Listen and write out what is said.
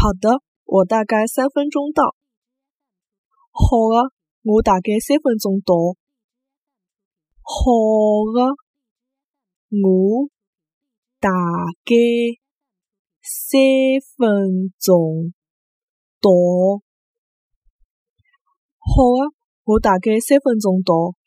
好的，我大概三分钟到。好的，我大概三分钟到。好的，我大概三分钟到。好的，我大概三分钟到。